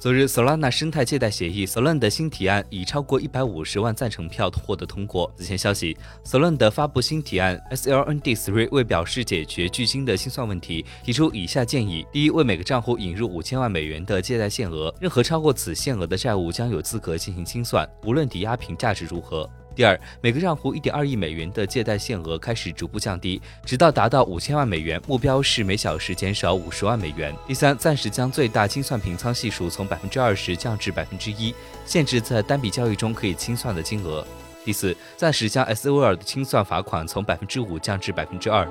昨日，Solana 生态借贷协议 Solana 的新提案以超过一百五十万赞成票获得通过。此前消息，Solana 发布新提案 SLND3 为表示解决巨鲸的清算问题，提出以下建议：第一，为每个账户引入五千万美元的借贷限额，任何超过此限额的债务将有资格进行清算，无论抵押品价值如何。第二，每个账户一点二亿美元的借贷限额开始逐步降低，直到达到五千万美元，目标是每小时减少五十万美元。第三，暂时将最大清算平仓系数从百分之二十降至百分之一，限制在单笔交易中可以清算的金额。第四，暂时将 SOL 的清算罚款从百分之五降至百分之二。